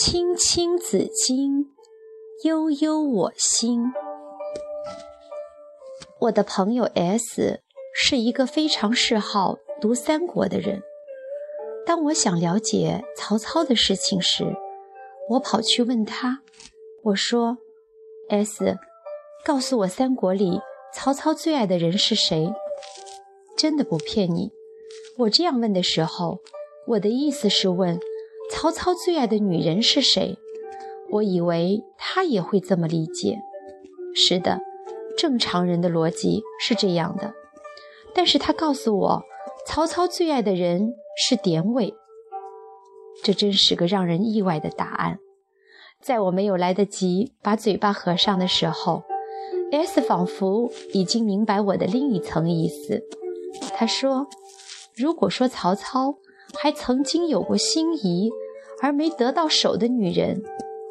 青青子衿，悠悠我心。我的朋友 S 是一个非常嗜好读三国的人。当我想了解曹操的事情时，我跑去问他，我说：“S，告诉我三国里曹操最爱的人是谁？”真的不骗你，我这样问的时候，我的意思是问曹操最爱的女人是谁。我以为他也会这么理解。是的，正常人的逻辑是这样的。但是他告诉我，曹操最爱的人是典韦。这真是个让人意外的答案。在我没有来得及把嘴巴合上的时候，S 仿佛已经明白我的另一层意思。他说：“如果说曹操还曾经有过心仪而没得到手的女人，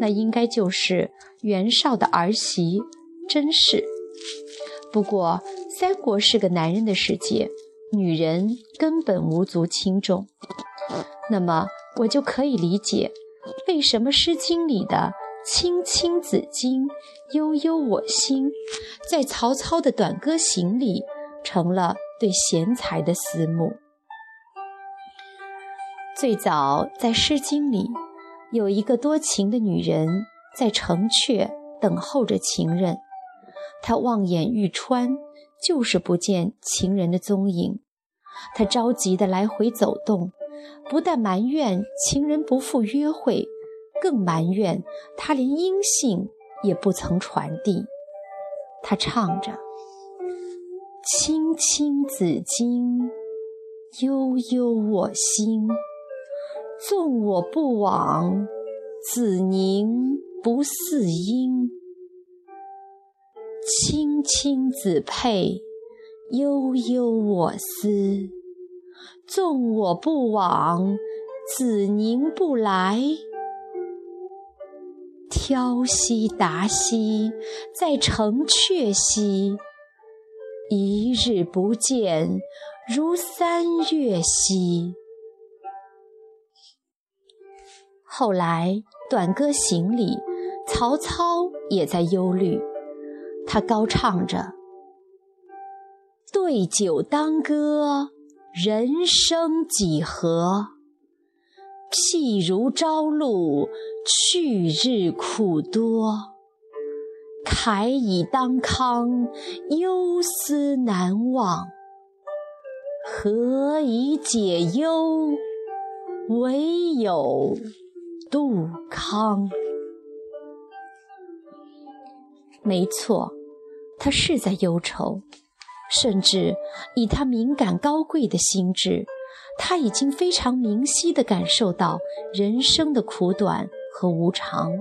那应该就是袁绍的儿媳甄氏。不过，三国是个男人的世界，女人根本无足轻重。那么。”我就可以理解，为什么《诗经》里的“青青子衿，悠悠我心”在曹操的《短歌行》里成了对贤才的思慕。最早在《诗经》里，有一个多情的女人在城阙等候着情人，她望眼欲穿，就是不见情人的踪影，她着急地来回走动。不但埋怨情人不赴约会，更埋怨他连音信也不曾传递。他唱着：“青青子衿，悠悠我心。纵我不往，子宁不嗣音？青青子佩，悠悠我思。”纵我不往，子宁不来？挑兮达兮，在城阙兮。一日不见，如三月兮。后来，《短歌行》里，曹操也在忧虑，他高唱着：“对酒当歌。”人生几何？譬如朝露，去日苦多。慨以当慷，忧思难忘。何以解忧？唯有杜康。没错，他是在忧愁。甚至以他敏感高贵的心智，他已经非常明晰地感受到人生的苦短和无常。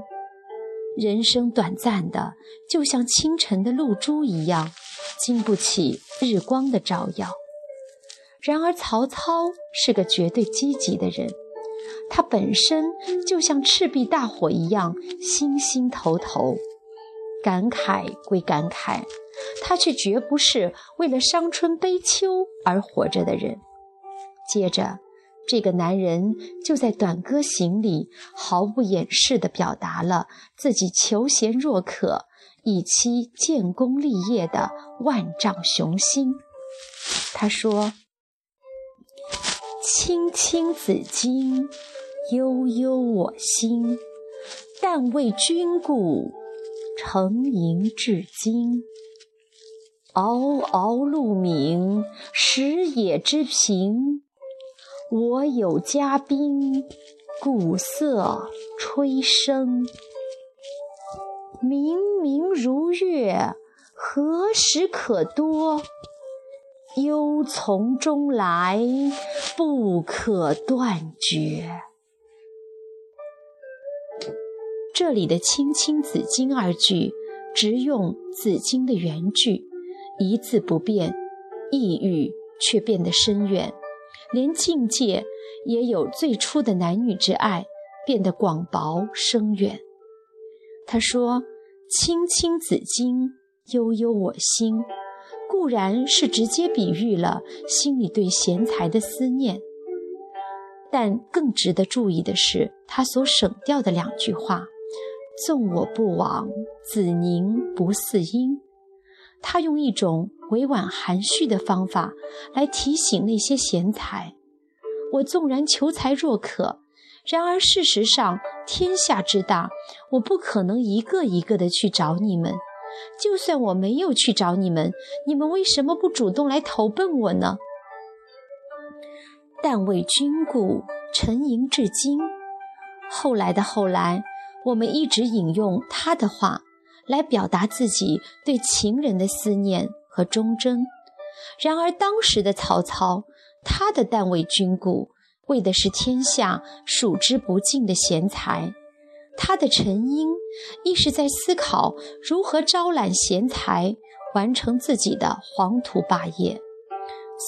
人生短暂的，就像清晨的露珠一样，经不起日光的照耀。然而，曹操是个绝对积极的人，他本身就像赤壁大火一样，心心头头。感慨归感慨。他却绝不是为了伤春悲秋而活着的人。接着，这个男人就在《短歌行》里毫不掩饰地表达了自己求贤若渴、以期建功立业的万丈雄心。他说：“青青子衿，悠悠我心。但为君故，沉吟至今。”嗷嗷鹿鸣，食野之苹。我有嘉宾，鼓瑟吹笙。明明如月，何时可掇？忧从中来，不可断绝。这里的“青青子衿”二句，直用《子衿》的原句。一字不变，意蕴却变得深远，连境界也有最初的男女之爱变得广薄深远。他说：“青青子衿，悠悠我心。”固然是直接比喻了心里对贤才的思念，但更值得注意的是，他所省掉的两句话：“纵我不往，子宁不嗣音。”他用一种委婉含蓄的方法来提醒那些贤才：“我纵然求才若渴，然而事实上天下之大，我不可能一个一个的去找你们。就算我没有去找你们，你们为什么不主动来投奔我呢？”但为君故，沉吟至今。后来的后来，我们一直引用他的话来表达自己对情人的思念和忠贞。然而当时的曹操，他的“但为君故”为的是天下数之不尽的贤才，他的沉吟亦是在思考如何招揽贤才，完成自己的黄土霸业。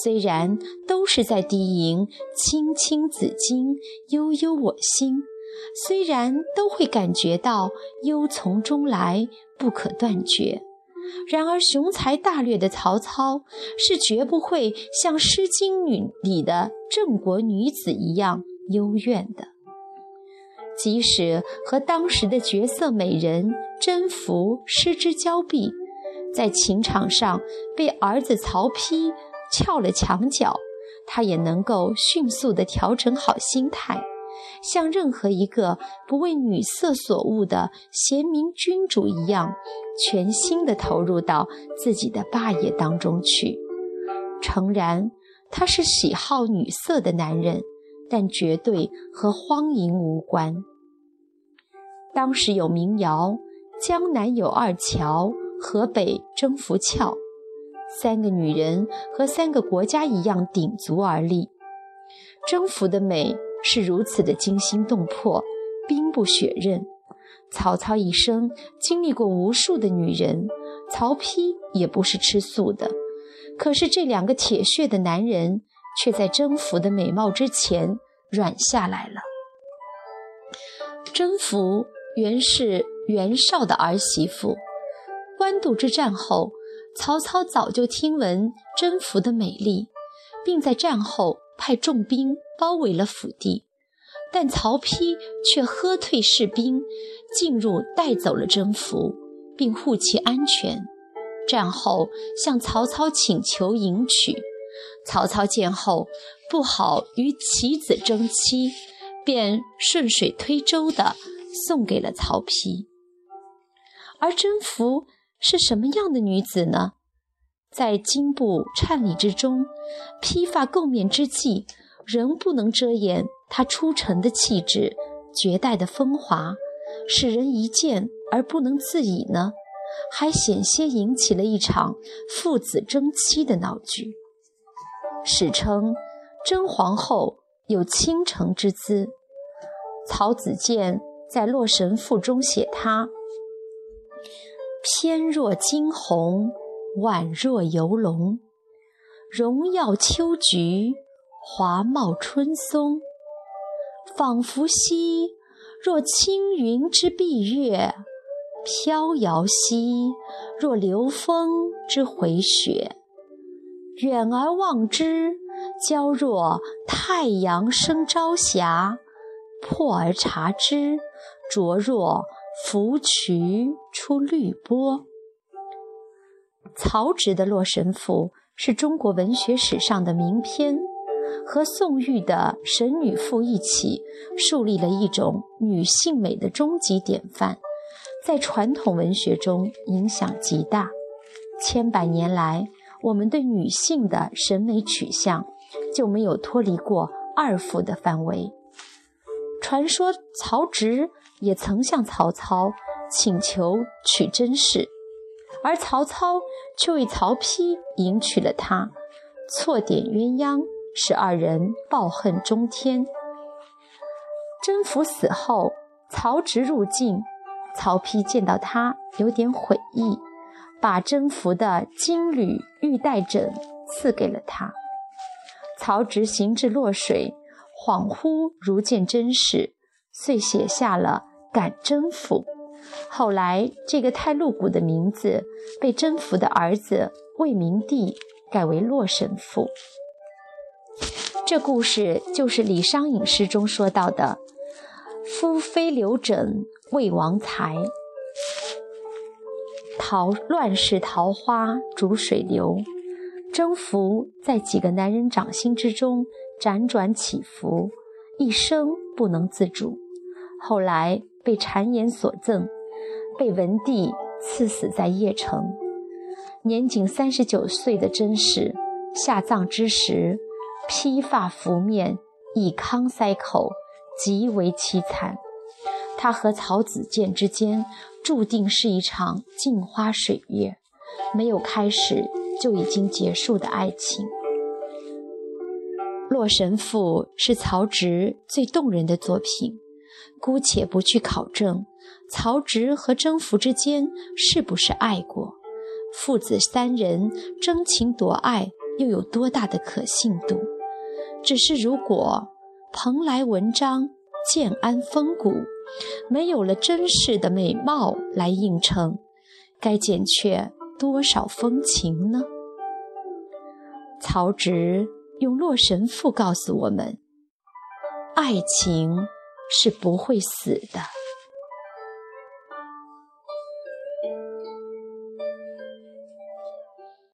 虽然都是在低吟“青青子衿，悠悠我心”，虽然都会感觉到忧从中来，不可断绝，然而雄才大略的曹操是绝不会像《诗经》女里的郑国女子一样幽怨的。即使和当时的绝色美人甄宓失之交臂，在情场上被儿子曹丕。撬了墙角，他也能够迅速地调整好心态，像任何一个不为女色所误的贤明君主一样，全心地投入到自己的霸业当中去。诚然，他是喜好女色的男人，但绝对和荒淫无关。当时有民谣：“江南有二乔，河北征服俏。”三个女人和三个国家一样鼎足而立，征服的美是如此的惊心动魄、冰不血刃。曹操一生经历过无数的女人，曹丕也不是吃素的。可是这两个铁血的男人，却在征服的美貌之前软下来了。征服原是袁绍的儿媳妇，官渡之战后。曹操早就听闻甄宓的美丽，并在战后派重兵包围了府地，但曹丕却喝退士兵，进入带走了甄宓，并护其安全。战后向曹操请求迎娶，曹操见后不好与其子争妻，便顺水推舟的送给了曹丕。而甄宓。是什么样的女子呢？在金布颤栗之中，披发垢面之际，仍不能遮掩她出尘的气质、绝代的风华，使人一见而不能自已呢？还险些引起了一场父子争妻的闹剧。史称甄皇后有倾城之姿。曹子建在《洛神赋》中写她。翩若惊鸿，宛若游龙，荣耀秋菊，华茂春松。仿佛兮若轻云之蔽月，飘摇兮若流风之回雪。远而望之，娇若太阳升朝霞；破而察之，灼若。芙蕖出绿波。曹植的《洛神赋》是中国文学史上的名篇，和宋玉的《神女赋》一起，树立了一种女性美的终极典范，在传统文学中影响极大。千百年来，我们对女性的审美取向就没有脱离过二赋的范围。传说曹植。也曾向曹操请求娶甄氏，而曹操却为曹丕迎娶了她，错点鸳鸯，使二人抱恨终天。甄宓死后，曹植入境，曹丕见到他有点悔意，把甄宓的金缕玉带枕赐给了他。曹植行至洛水，恍惚如见真实，遂写下了。感甄宓，后来这个太露骨的名字被甄宓的儿子魏明帝改为《洛神赋》。这故事就是李商隐诗中说到的“夫非刘枕魏王才，桃乱世桃花逐水流”。征服在几个男人掌心之中辗转起伏，一生不能自主。后来被谗言所赠，被文帝赐死在邺城。年仅三十九岁的甄氏下葬之时，披发拂面，以糠塞口，极为凄惨。他和曹子建之间注定是一场镜花水月，没有开始。就已经结束的爱情，《洛神赋》是曹植最动人的作品。姑且不去考证曹植和征服之间是不是爱过，父子三人争情夺爱又有多大的可信度？只是如果蓬莱文章、建安风骨没有了真实的美貌来映衬，该减却。多少风情呢？曹植用《洛神赋》告诉我们：爱情是不会死的。